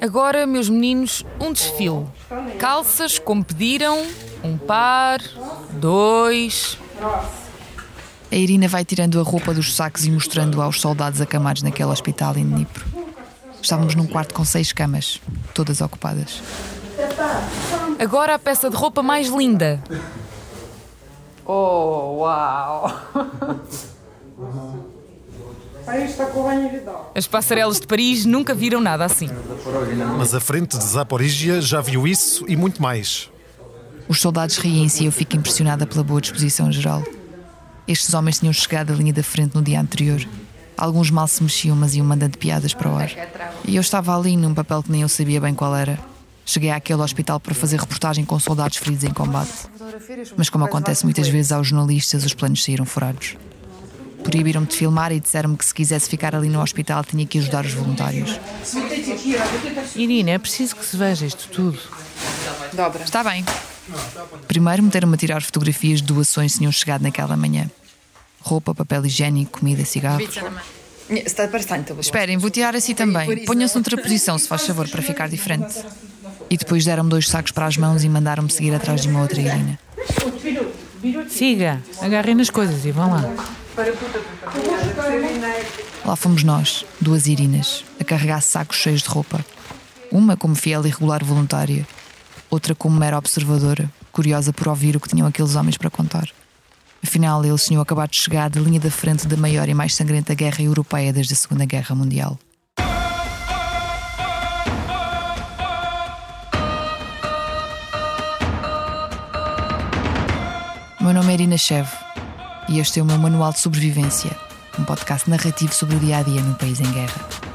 Agora, meus meninos, um desfile. Calças, como pediram, um par, dois. A Irina vai tirando a roupa dos sacos e mostrando aos soldados acamados naquele hospital em Dnipro. Estávamos num quarto com seis camas, todas ocupadas. Agora a peça de roupa mais linda. Oh, uau! As passarelas de Paris nunca viram nada assim. Mas a frente de Zaporizhia já viu isso e muito mais. Os soldados riem-se e eu fico impressionada pela boa disposição geral. Estes homens tinham chegado à linha da frente no dia anterior. Alguns mal se mexiam, mas iam mandando piadas para o ar. E eu estava ali num papel que nem eu sabia bem qual era. Cheguei àquele hospital para fazer reportagem com soldados feridos em combate. Mas, como acontece muitas vezes aos jornalistas, os planos saíram furados. Proibiram-me de filmar e disseram-me que se quisesse ficar ali no hospital tinha que ajudar os voluntários. Irina, é preciso que se veja isto tudo. Dobra. Está bem. Primeiro meteram-me a tirar fotografias de doações que tinham chegado naquela manhã. Roupa, papel higiênico, comida, cigarros. Esperem, vou tirar assim também. Ponham-se noutra posição, se faz favor, para ficar diferente. E depois deram-me dois sacos para as mãos e mandaram-me seguir atrás de uma outra Irina. Siga, agarrem nas coisas e vão lá. Lá fomos nós, duas Irinas, a carregar sacos cheios de roupa. Uma como fiel e regular voluntária, outra como mera observadora, curiosa por ouvir o que tinham aqueles homens para contar. Afinal, eles tinham acabado de chegar da linha da frente da maior e mais sangrenta guerra europeia desde a Segunda Guerra Mundial. Nome é Irina Chev e este é o meu Manual de Sobrevivência, um podcast narrativo sobre o dia a dia num país em guerra.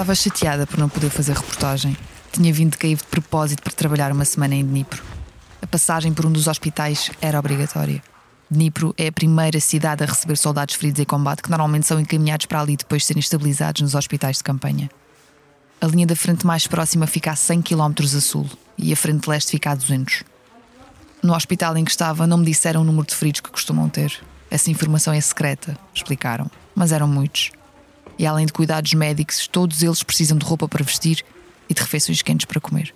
Estava chateada por não poder fazer reportagem. Tinha vindo de Kiev de propósito para trabalhar uma semana em Dnipro. A passagem por um dos hospitais era obrigatória. Dnipro é a primeira cidade a receber soldados feridos em combate que normalmente são encaminhados para ali depois de serem estabilizados nos hospitais de campanha. A linha da frente mais próxima fica a 100 km a sul e a frente leste fica a 200. No hospital em que estava não me disseram o número de feridos que costumam ter. Essa informação é secreta, explicaram, mas eram muitos. E além de cuidados médicos, todos eles precisam de roupa para vestir e de refeições quentes para comer.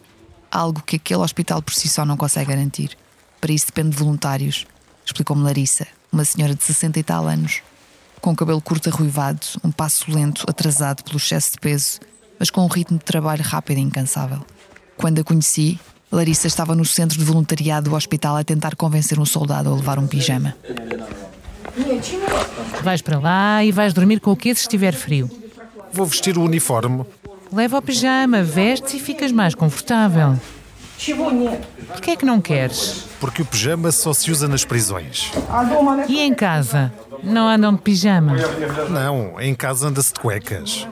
Algo que aquele hospital por si só não consegue garantir. Para isso depende de voluntários, explicou-me Larissa, uma senhora de 60 e tal anos, com o cabelo curto arruivado, um passo lento, atrasado pelo excesso de peso, mas com um ritmo de trabalho rápido e incansável. Quando a conheci, Larissa estava no centro de voluntariado do hospital a tentar convencer um soldado a levar um pijama. Vais para lá e vais dormir com o que se estiver frio. Vou vestir o uniforme. Leva o pijama, vestes e ficas mais confortável. Por que é que não queres? Porque o pijama só se usa nas prisões. E em casa? Não andam de pijama? Não, em casa anda-se de cuecas.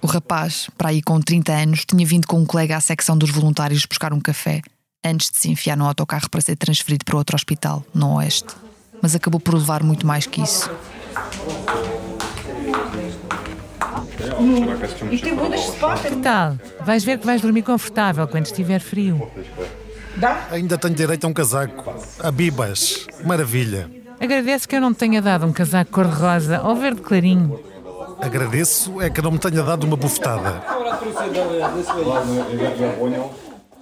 O rapaz, para aí com 30 anos, tinha vindo com um colega à secção dos voluntários buscar um café antes de se enfiar no autocarro para ser transferido para outro hospital, no Oeste. Mas acabou por levar muito mais que isso. Que tal? Vais ver que vais dormir confortável quando estiver frio. Ainda tenho direito a um casaco. A bibas. Maravilha. Agradeço que eu não te tenha dado um casaco cor-de-rosa ou verde clarinho. Agradeço é que não me tenha dado uma bufetada.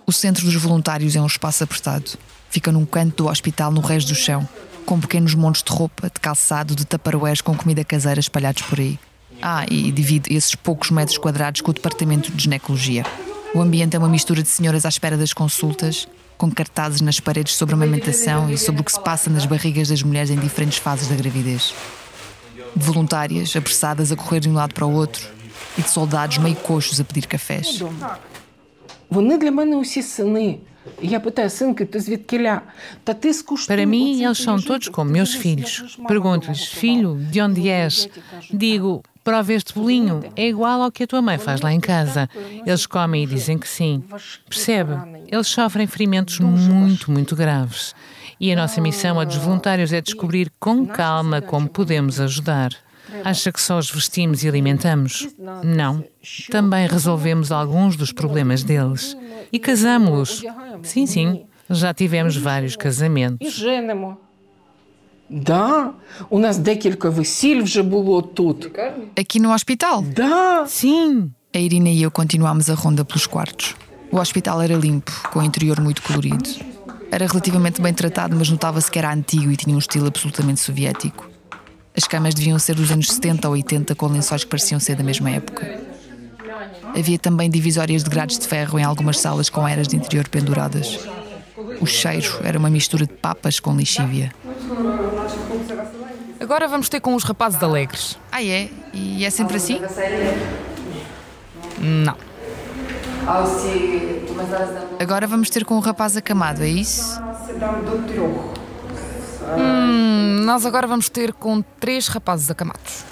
O centro dos voluntários é um espaço apertado. Fica num canto do hospital, no resto do chão, com pequenos montes de roupa, de calçado, de taparoeiros com comida caseira espalhados por aí. Ah, e divide esses poucos metros quadrados com o departamento de ginecologia. O ambiente é uma mistura de senhoras à espera das consultas, com cartazes nas paredes sobre a amamentação e sobre o que se passa nas barrigas das mulheres em diferentes fases da gravidez. De voluntárias apressadas a correr de um lado para o outro e de soldados meio coxos a pedir cafés. Вони для мене усі сини. Para mim, eles são todos como meus filhos. Pergunto-lhes, filho, de onde és? Digo, prova este bolinho, é igual ao que a tua mãe faz lá em casa. Eles comem e dizem que sim. Percebe? Eles sofrem ferimentos muito, muito graves. E a nossa missão a dos voluntários é descobrir com calma como podemos ajudar. Acha que só os vestimos e alimentamos? Não. Também resolvemos alguns dos problemas deles. E casamos-los. Sim, sim. Já tivemos vários casamentos. женимо. Да, у нас декілька весіль вже було тут. Aqui no hospital. Да. Sim. A Irina e eu continuámos a ronda pelos quartos. O hospital era limpo, com o interior muito colorido. Era relativamente bem tratado, mas notava-se que era antigo e tinha um estilo absolutamente soviético. As camas deviam ser dos anos 70 ou 80, com lençóis que pareciam ser da mesma época. Havia também divisórias de grades de ferro em algumas salas com eras de interior penduradas. O cheiro era uma mistura de papas com lixívia. Agora vamos ter com os rapazes alegres. Ah, é? E é sempre assim? Não. Agora vamos ter com o rapaz acamado, é isso? Hum, nós agora vamos ter com três rapazes acamados.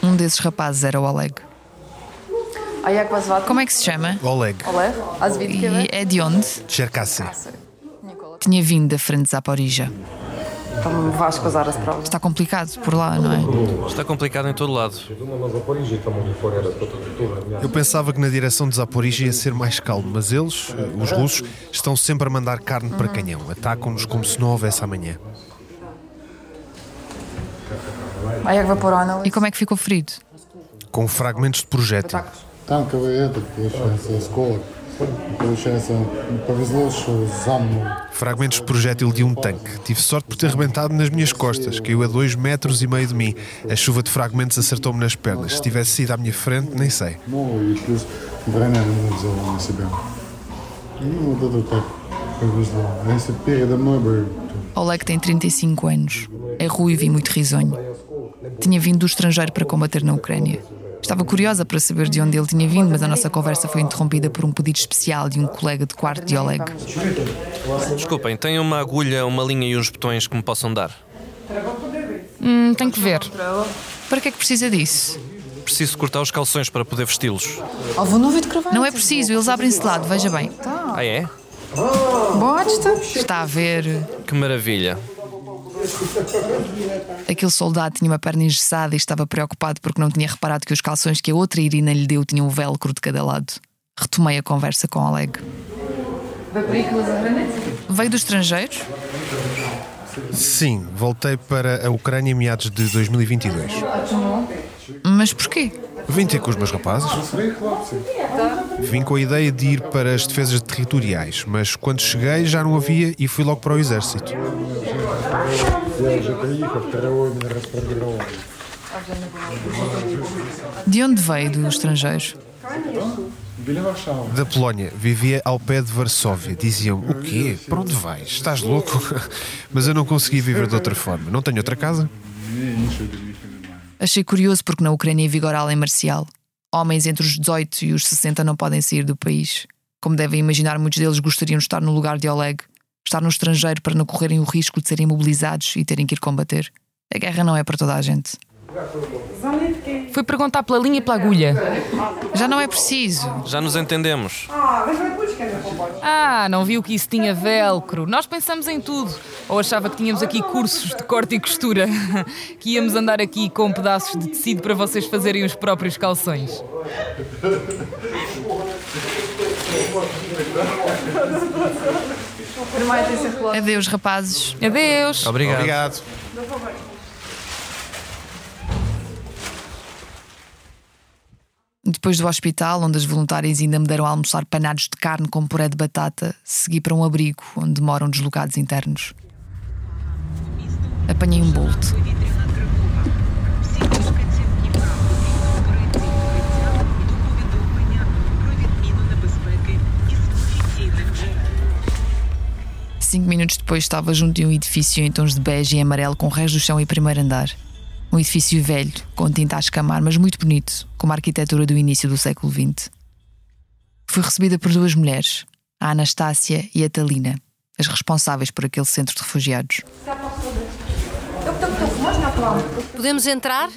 Um desses rapazes era o Oleg. Como é que se chama? Oleg. E é de onde? Cherkassy. Tinha vindo da frente de Zaporija. Там важко зараз, правда. Está complicado por lá, não é? Está complicado em todo lado. Eu pensava que na direção de Zaporizhia ia ser mais calmo, mas eles, eh, os russos, estão sempre a mandar carne para canhão. Atacam-nos como se não houvesse amanhã. А як ви поранили? E como é que ficou ferido? Com fragmentos de projétil. Fragmentos de projétil de um tanque. Tive sorte por ter rebentado nas minhas costas. Caiu a dois metros e meio de mim. A chuva de fragmentos acertou-me nas pernas. Se tivesse sido à minha frente, nem sei. Oleg tem 35 anos. É ruivo e muito risonho. Tinha vindo do estrangeiro para combater na Ucrânia. Estava curiosa para saber de onde ele tinha vindo, mas a nossa conversa foi interrompida por um pedido especial de um colega de quarto de Oleg. Desculpem, tem uma agulha, uma linha e uns botões que me possam dar? Hum, tenho que ver. Para que é que precisa disso? Preciso cortar os calções para poder vesti-los. Não é preciso, eles abrem-se de lado, veja bem. Ah, é? Bosta. Está a ver. Que maravilha. Aquele soldado tinha uma perna engessada e estava preocupado porque não tinha reparado que os calções que a outra Irina lhe deu tinham um velcro de cada lado. Retomei a conversa com Oleg. Veio do estrangeiro? Sim, voltei para a Ucrânia em meados de 2022. Mas porquê? Vim ter com os meus rapazes. Vim com a ideia de ir para as defesas territoriais, mas quando cheguei já não havia e fui logo para o exército. De onde veio dos estrangeiros? da Polónia, vivia ao pé de Varsóvia. Diziam: O quê? Para onde vais? Estás louco? Mas eu não consegui viver de outra forma. Não tenho outra casa? Achei curioso porque na Ucrânia vigora a lei marcial. Homens entre os 18 e os 60 não podem sair do país. Como devem imaginar, muitos deles gostariam de estar no lugar de Oleg, estar no estrangeiro para não correrem o risco de serem mobilizados e terem que ir combater. A guerra não é para toda a gente. Foi perguntar pela linha e pela agulha. Já não é preciso. Já nos entendemos. Ah, não viu que isso tinha velcro. Nós pensamos em tudo. Ou achava que tínhamos aqui cursos de corte e costura. Que íamos andar aqui com pedaços de tecido para vocês fazerem os próprios calções. Adeus, rapazes. Adeus. Obrigado. Obrigado. Depois do hospital, onde as voluntárias ainda me deram a almoçar panados de carne com puré de batata, segui para um abrigo onde moram deslocados internos. Apanhei um bolt. Cinco minutos depois estava junto de um edifício em tons de bege e amarelo com rés do chão e primeiro andar. Um edifício velho, com tinta a escamar, mas muito bonito, com a arquitetura do início do século XX. Fui recebida por duas mulheres, a Anastácia e a Talina, as responsáveis por aquele centro de refugiados. Podemos entrar?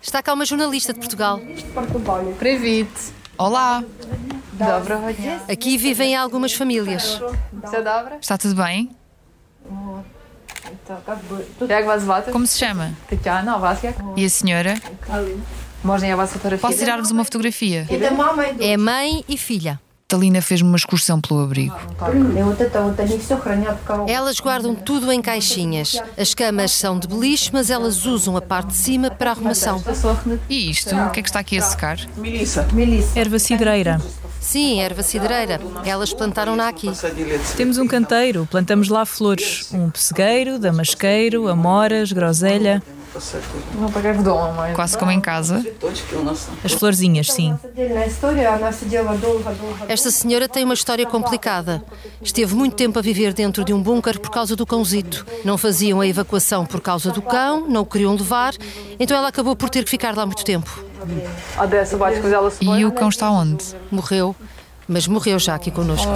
Está cá uma jornalista de Portugal. Previte. Olá! Aqui vivem algumas famílias. Está tudo bem? Como se chama? E a senhora? Posso tirar-vos uma fotografia? É, é mãe e filha. Talina fez-me uma excursão pelo abrigo. Elas guardam tudo em caixinhas. As camas são de beliche, mas elas usam a parte de cima para a arrumação. E isto? O que é que está aqui a secar? Melissa. Erva cidreira. Sim, erva cidreira. Elas plantaram-na aqui. Temos um canteiro, plantamos lá flores. Um pessegueiro, damasqueiro, amoras, groselha. Quase como em casa. As florzinhas, sim. Esta senhora tem uma história complicada. Esteve muito tempo a viver dentro de um bunker por causa do cãozito. Não faziam a evacuação por causa do cão, não o queriam levar, então ela acabou por ter que ficar lá muito tempo. E o cão está onde? Morreu, mas morreu já aqui conosco.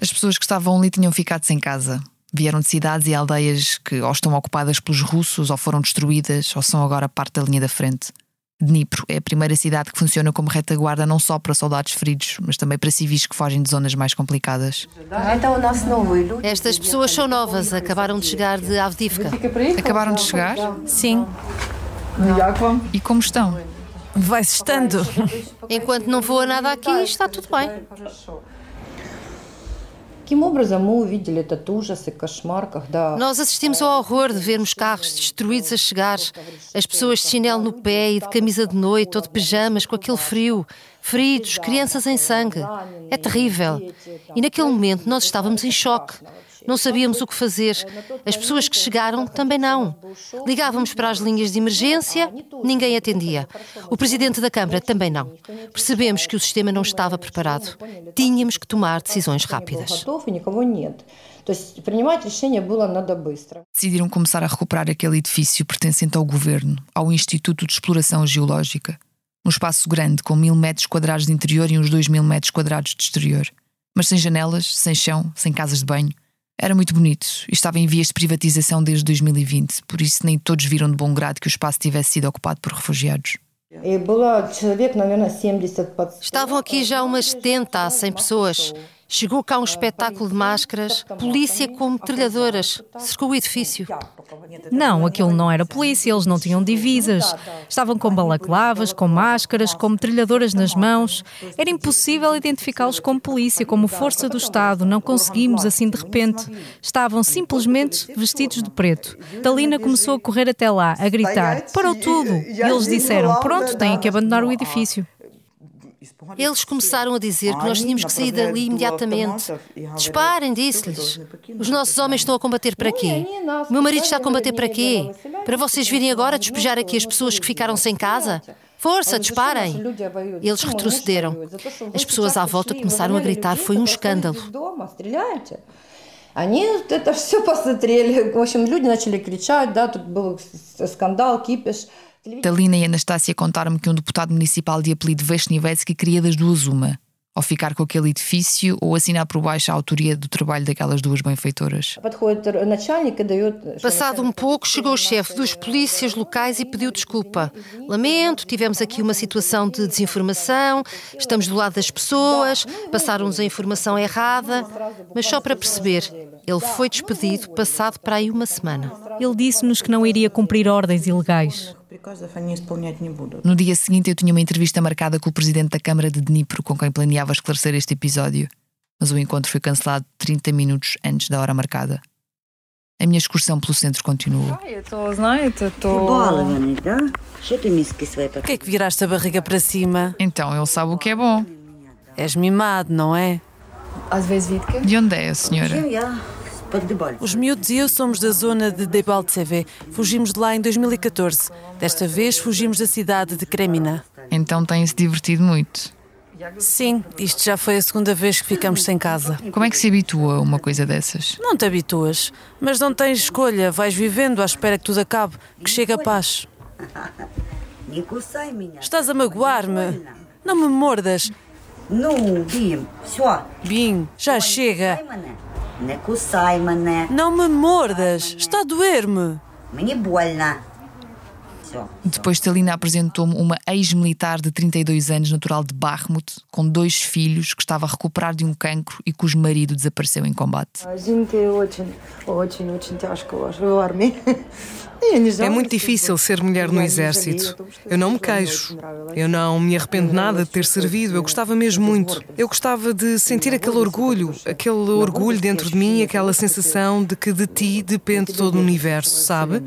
As pessoas que estavam ali tinham ficado sem casa. Vieram de cidades e aldeias que ou estão ocupadas pelos russos, ou foram destruídas, ou são agora parte da linha da frente. Dnipro é a primeira cidade que funciona como retaguarda não só para soldados feridos, mas também para civis que fogem de zonas mais complicadas. Estas pessoas são novas, acabaram de chegar de Avdivka. Acabaram de chegar? Sim. E como estão? Vai-se estando. Enquanto não voa nada aqui, está tudo bem. Nós assistimos ao horror de vermos carros destruídos a chegar, as pessoas de chinelo no pé e de camisa de noite ou de pijamas com aquele frio, feridos, crianças em sangue. É terrível. E naquele momento nós estávamos em choque. Não sabíamos o que fazer. As pessoas que chegaram também não. Ligávamos para as linhas de emergência, ninguém atendia. O presidente da Câmara também não. Percebemos que o sistema não estava preparado. Tínhamos que tomar decisões rápidas. Decidiram começar a recuperar aquele edifício pertencente ao governo, ao Instituto de Exploração Geológica. Um espaço grande com mil metros quadrados de interior e uns dois mil metros quadrados de exterior. Mas sem janelas, sem chão, sem casas de banho era muito bonito e estava em vias de privatização desde 2020, por isso nem todos viram de bom grado que o espaço tivesse sido ocupado por refugiados. Estavam aqui já umas 70 a 100 pessoas. Chegou cá um espetáculo de máscaras, polícia com metralhadoras, cercou o edifício. Não, aquilo não era polícia, eles não tinham divisas. Estavam com balaclavas, com máscaras, com metralhadoras nas mãos. Era impossível identificá-los como polícia, como força do Estado. Não conseguimos assim de repente. Estavam simplesmente vestidos de preto. Talina começou a correr até lá, a gritar: Parou tudo! E eles disseram: Pronto, têm que abandonar o edifício. Eles começaram a dizer que nós tínhamos que sair dali imediatamente. Disparem, disse-lhes. Os nossos homens estão a combater para quê? O meu marido está a combater para quê? Para vocês virem agora despejar aqui as pessoas que ficaram sem casa? Força, disparem! Eles retrocederam. As pessoas à volta começaram a gritar, foi um escândalo. Дома, стреляйте. Они это все посмотрели. В общем, люди начали кричать, да, тут был скандал, кипиш. Talina e Anastácia contaram-me que um deputado municipal de apelido Vesnivetsky queria das duas uma, ou ficar com aquele edifício ou assinar por baixo a autoria do trabalho daquelas duas benfeitoras. Passado um pouco, chegou o chefe dos polícias locais e pediu desculpa. Lamento, tivemos aqui uma situação de desinformação, estamos do lado das pessoas, passaram-nos a informação errada, mas só para perceber, ele foi despedido passado para aí uma semana. Ele disse-nos que não iria cumprir ordens ilegais. No dia seguinte, eu tinha uma entrevista marcada com o presidente da Câmara de Dnipro, com quem planeava esclarecer este episódio, mas o encontro foi cancelado 30 minutos antes da hora marcada. A minha excursão pelo centro continuou. O que é que viraste a barriga para cima? Então, ele sabe o que é bom. És mimado, não é? De onde é a senhora? Os miúdos e eu somos da zona de Debaltseve. Fugimos de lá em 2014. Desta vez fugimos da cidade de Kremina. Então tem-se divertido muito. Sim, isto já foi a segunda vez que ficamos sem casa. Como é que se habitua a uma coisa dessas? Não te habituas, mas não tens escolha. Vais vivendo à espera que tudo acabe, que chegue a paz. Estás a magoar-me. Não me mordas. Bim, já chega. Não me mordas, está a doer-me. Depois Talina apresentou-me uma ex-militar de 32 anos, natural de Bakhmut, com dois filhos, que estava a recuperar de um cancro e cujo marido desapareceu em combate. É muito difícil ser mulher no exército. Eu não me queixo. Eu não me arrependo nada de ter servido. Eu gostava mesmo muito. Eu gostava de sentir aquele orgulho, aquele orgulho dentro de mim, aquela sensação de que de ti depende todo o universo, sabe?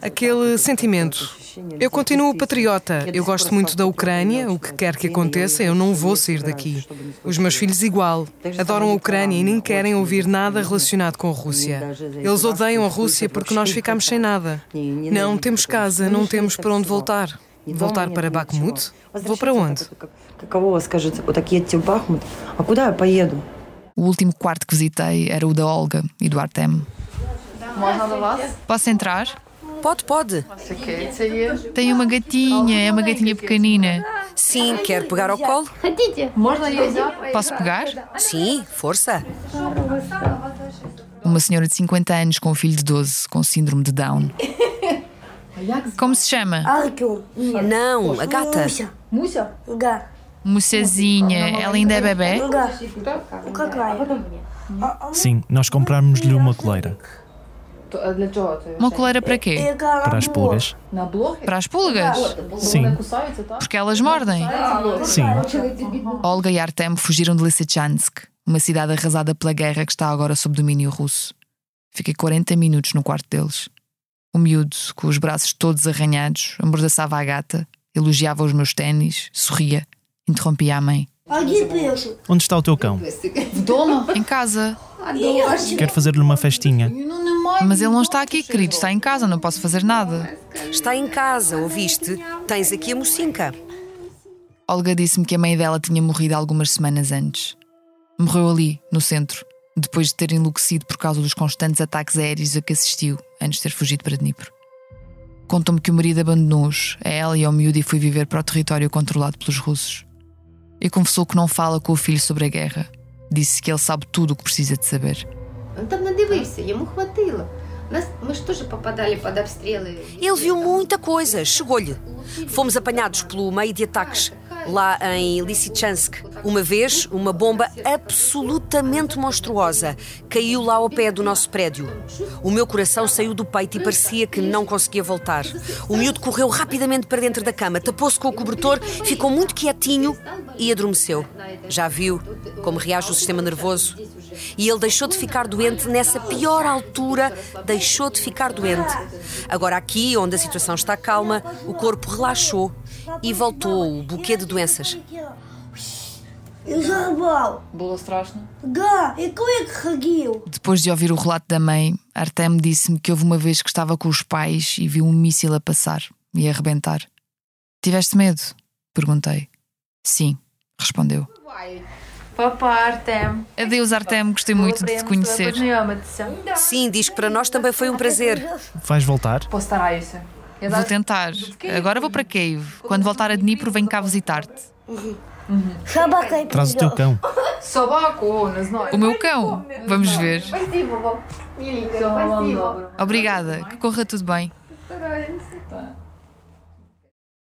Aquele sentimento. Eu continuo patriota. Eu gosto muito da Ucrânia, o que quer que aconteça, eu não vou sair daqui. Os meus filhos, igual. Adoram a Ucrânia e nem querem ouvir nada relacionado com a Rússia. Eles odeiam a Rússia porque nós ficamos sem nada. Não temos casa, não temos para onde voltar. Voltar para Bakhmut? Vou para onde? O último quarto que visitei era o da Olga e do Artem. Posso entrar? Pode, pode. Tem uma gatinha, é uma gatinha pequenina. Sim, quer pegar ao colo? Posso pegar? Sim, força. Uma senhora de 50 anos com um filho de 12 com síndrome de Down. Como se chama? Não, a gata. Moçazinha, ela ainda é bebê? Sim, nós comprámos-lhe uma coleira. Uma coleira para quê? Para as pulgas. Para as pulgas? Sim. Porque elas mordem? Sim. Olga e Artem fugiram de Lysychansk, uma cidade arrasada pela guerra que está agora sob domínio russo. Fiquei 40 minutos no quarto deles. O miúdo, com os braços todos arranhados, amordaçava a gata, elogiava os meus ténis, sorria, interrompia a mãe. Onde está o teu cão? Em casa. Quero fazer-lhe uma festinha. Mas ele não está aqui, querido, está em casa, não posso fazer nada. Está em casa, ouviste? Tens aqui a mocinca. Olga disse-me que a mãe dela tinha morrido algumas semanas antes. Morreu ali, no centro, depois de ter enlouquecido por causa dos constantes ataques aéreos a que assistiu antes de ter fugido para Dnipro. Contou-me que o marido abandonou-os, a ela e ao miúdo, e foi viver para o território controlado pelos russos. E confessou que não fala com o filho sobre a guerra. Disse que ele sabe tudo o que precisa de saber. Ele viu muita coisa, chegou-lhe. Fomos apanhados pelo meio de ataques lá em Lysychansk. Uma vez, uma bomba absolutamente monstruosa caiu lá ao pé do nosso prédio. O meu coração saiu do peito e parecia que não conseguia voltar. O miúdo correu rapidamente para dentro da cama, tapou-se com o cobertor, ficou muito quietinho e adormeceu. Já viu como reage o sistema nervoso? E ele deixou de ficar doente nessa pior altura, deixou de ficar doente. Agora, aqui, onde a situação está calma, o corpo relaxou e voltou o buquê de doenças. Depois de ouvir o relato da mãe, Artem disse-me que houve uma vez que estava com os pais e viu um míssil a passar e a arrebentar. Tiveste medo? Perguntei. Sim, respondeu. Adeus, Artem, gostei muito de te conhecer. Sim, diz que para nós também foi um prazer. Vais voltar? Vou tentar. Agora vou para Cave. Quando voltar a Dnipro, venho cá visitar-te. Traz o teu cão. O meu cão? Vamos ver. Obrigada, que corra tudo bem.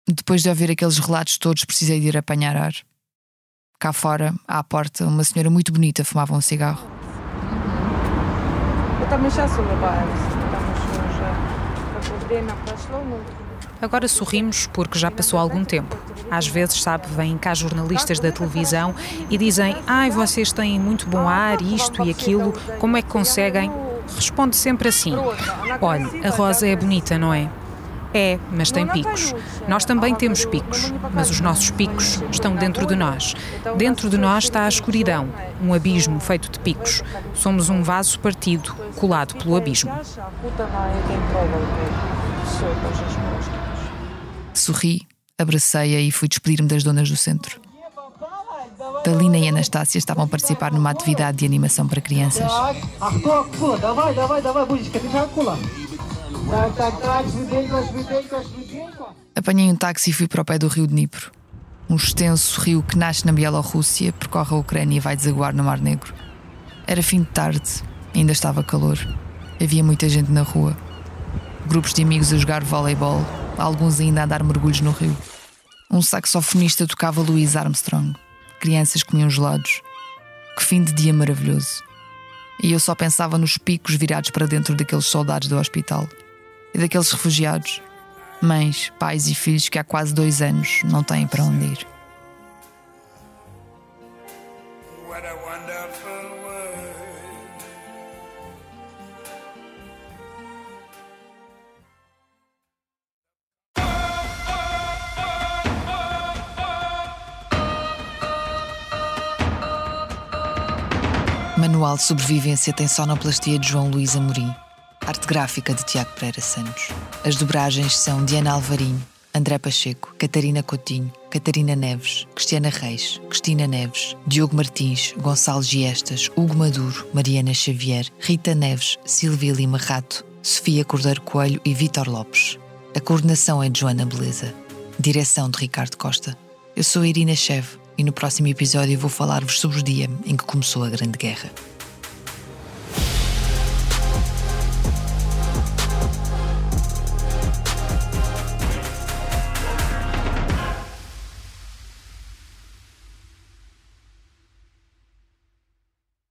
Depois de ouvir aqueles relatos todos, precisei de ir apanhar ar. Cá fora, à porta, uma senhora muito bonita fumava um cigarro. Agora sorrimos porque já passou algum tempo. Às vezes, sabe, vêm cá jornalistas da televisão e dizem: Ai, vocês têm muito bom ar, isto e aquilo, como é que conseguem? Responde sempre assim: Olha, a rosa é bonita, não é? É, mas tem picos. Nós também temos picos, mas os nossos picos estão dentro de nós. Dentro de nós está a escuridão, um abismo feito de picos. Somos um vaso partido, colado pelo abismo. Sorri, abracei-a e fui despedir-me das donas do centro. Talina e Anastácia estavam a participar numa atividade de animação para crianças. Apanhei um táxi e fui para o pé do rio Dnipro. Um extenso rio que nasce na Bielorrússia, percorre a Ucrânia e vai desaguar no Mar Negro. Era fim de tarde, ainda estava calor. Havia muita gente na rua. Grupos de amigos a jogar voleibol, alguns ainda a dar mergulhos no rio. Um saxofonista tocava Louis Armstrong. Crianças comiam gelados. Que fim de dia maravilhoso. E eu só pensava nos picos virados para dentro daqueles soldados do hospital e daqueles refugiados, mães, pais e filhos que há quase dois anos não têm para onde ir. Manual de Sobrevivência tem sonoplastia de João Luís Amorim. Arte gráfica de Tiago Pereira Santos. As dobragens são Diana Alvarinho, André Pacheco, Catarina Coutinho, Catarina Neves, Cristiana Reis, Cristina Neves, Diogo Martins, Gonçalo Giestas, Hugo Maduro, Mariana Xavier, Rita Neves, Silvia Lima Rato, Sofia Cordeiro Coelho e Vítor Lopes. A coordenação é de Joana Beleza. Direção de Ricardo Costa. Eu sou Irina Chev e no próximo episódio vou falar-vos sobre o dia em que começou a Grande Guerra.